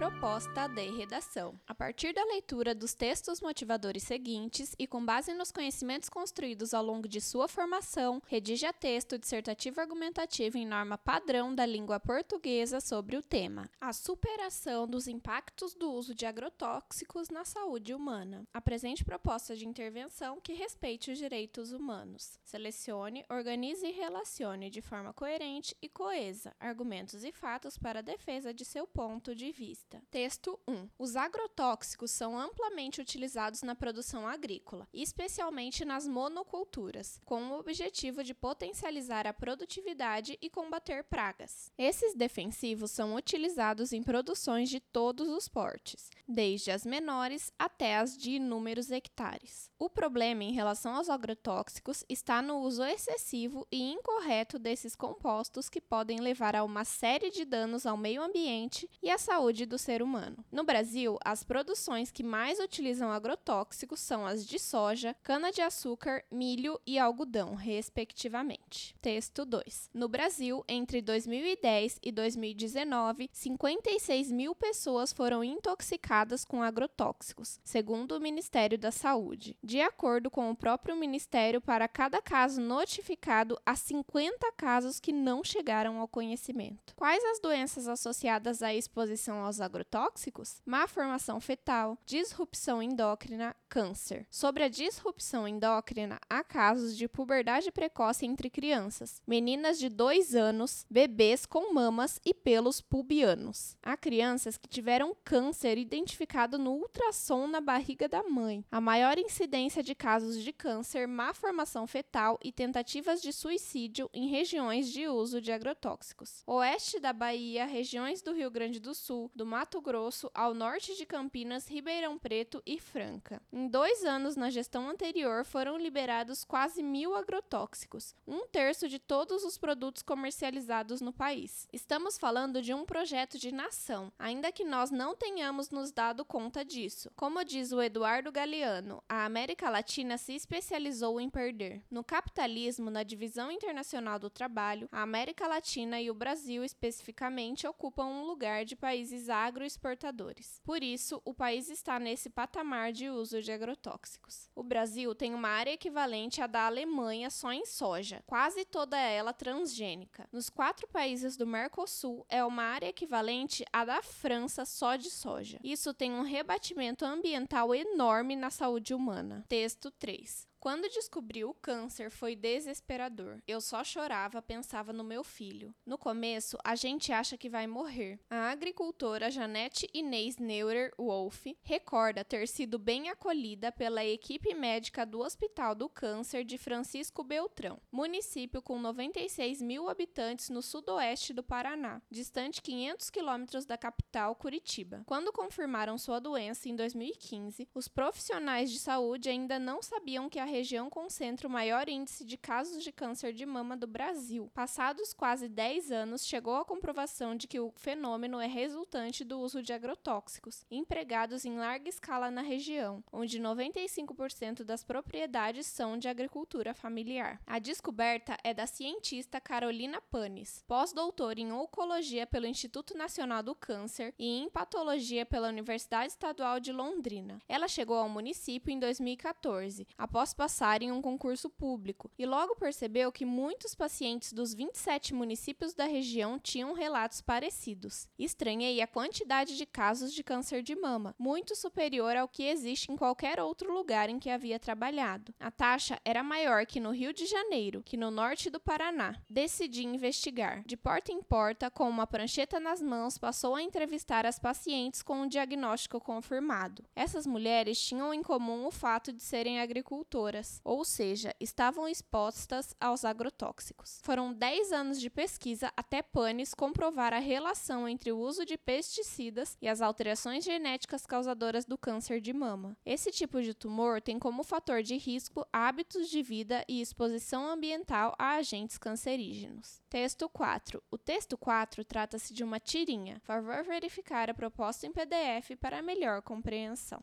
Proposta de redação. A partir da leitura dos textos motivadores seguintes e com base nos conhecimentos construídos ao longo de sua formação, redija texto dissertativo argumentativo em norma padrão da língua portuguesa sobre o tema: a superação dos impactos do uso de agrotóxicos na saúde humana. Apresente proposta de intervenção que respeite os direitos humanos. Selecione, organize e relacione de forma coerente e coesa argumentos e fatos para a defesa de seu ponto de vista. Texto 1. Os agrotóxicos são amplamente utilizados na produção agrícola, especialmente nas monoculturas, com o objetivo de potencializar a produtividade e combater pragas. Esses defensivos são utilizados em produções de todos os portes, desde as menores até as de inúmeros hectares. O problema em relação aos agrotóxicos está no uso excessivo e incorreto desses compostos que podem levar a uma série de danos ao meio ambiente e à saúde do ser humano. No Brasil, as produções que mais utilizam agrotóxicos são as de soja, cana-de-açúcar, milho e algodão, respectivamente. Texto 2. No Brasil, entre 2010 e 2019, 56 mil pessoas foram intoxicadas com agrotóxicos, segundo o Ministério da Saúde. De acordo com o próprio Ministério, para cada caso notificado, há 50 casos que não chegaram ao conhecimento. Quais as doenças associadas à exposição aos agrotóxicos? Agrotóxicos, má formação fetal, disrupção endócrina, câncer. Sobre a disrupção endócrina, há casos de puberdade precoce entre crianças, meninas de 2 anos, bebês com mamas e pelos pubianos. Há crianças que tiveram câncer identificado no ultrassom na barriga da mãe. A maior incidência de casos de câncer, má formação fetal e tentativas de suicídio em regiões de uso de agrotóxicos. Oeste da Bahia, regiões do Rio Grande do Sul, do Mato Grosso, ao norte de Campinas, Ribeirão Preto e Franca. Em dois anos na gestão anterior, foram liberados quase mil agrotóxicos, um terço de todos os produtos comercializados no país. Estamos falando de um projeto de nação, ainda que nós não tenhamos nos dado conta disso. Como diz o Eduardo Galeano, a América Latina se especializou em perder. No capitalismo, na divisão internacional do trabalho, a América Latina e o Brasil especificamente ocupam um lugar de países agroexportadores. Por isso, o país está nesse patamar de uso de agrotóxicos. O Brasil tem uma área equivalente à da Alemanha só em soja, quase toda ela transgênica. Nos quatro países do Mercosul, é uma área equivalente à da França só de soja. Isso tem um rebatimento ambiental enorme na saúde humana. Texto 3. Quando descobri o câncer foi desesperador. Eu só chorava, pensava no meu filho. No começo, a gente acha que vai morrer. A agricultora Janete Inês Neuer Wolf recorda ter sido bem acolhida pela equipe médica do Hospital do Câncer de Francisco Beltrão, município com 96 mil habitantes no sudoeste do Paraná, distante 500 quilômetros da capital Curitiba. Quando confirmaram sua doença em 2015, os profissionais de saúde ainda não sabiam que a região concentra o maior índice de casos de câncer de mama do Brasil. Passados quase 10 anos, chegou a comprovação de que o fenômeno é resultante do uso de agrotóxicos, empregados em larga escala na região, onde 95% das propriedades são de agricultura familiar. A descoberta é da cientista Carolina Panes, pós-doutora em oncologia pelo Instituto Nacional do Câncer e em patologia pela Universidade Estadual de Londrina. Ela chegou ao município em 2014, após passar em um concurso público e logo percebeu que muitos pacientes dos 27 municípios da região tinham relatos parecidos. Estranhei a quantidade de casos de câncer de mama, muito superior ao que existe em qualquer outro lugar em que havia trabalhado. A taxa era maior que no Rio de Janeiro, que no norte do Paraná. Decidi investigar. De porta em porta, com uma prancheta nas mãos, passou a entrevistar as pacientes com um diagnóstico confirmado. Essas mulheres tinham em comum o fato de serem agricultoras causadoras, ou seja, estavam expostas aos agrotóxicos. Foram 10 anos de pesquisa até Panis comprovar a relação entre o uso de pesticidas e as alterações genéticas causadoras do câncer de mama. Esse tipo de tumor tem como fator de risco hábitos de vida e exposição ambiental a agentes cancerígenos. Texto 4. O texto 4 trata-se de uma tirinha. Favor verificar a proposta em PDF para melhor compreensão.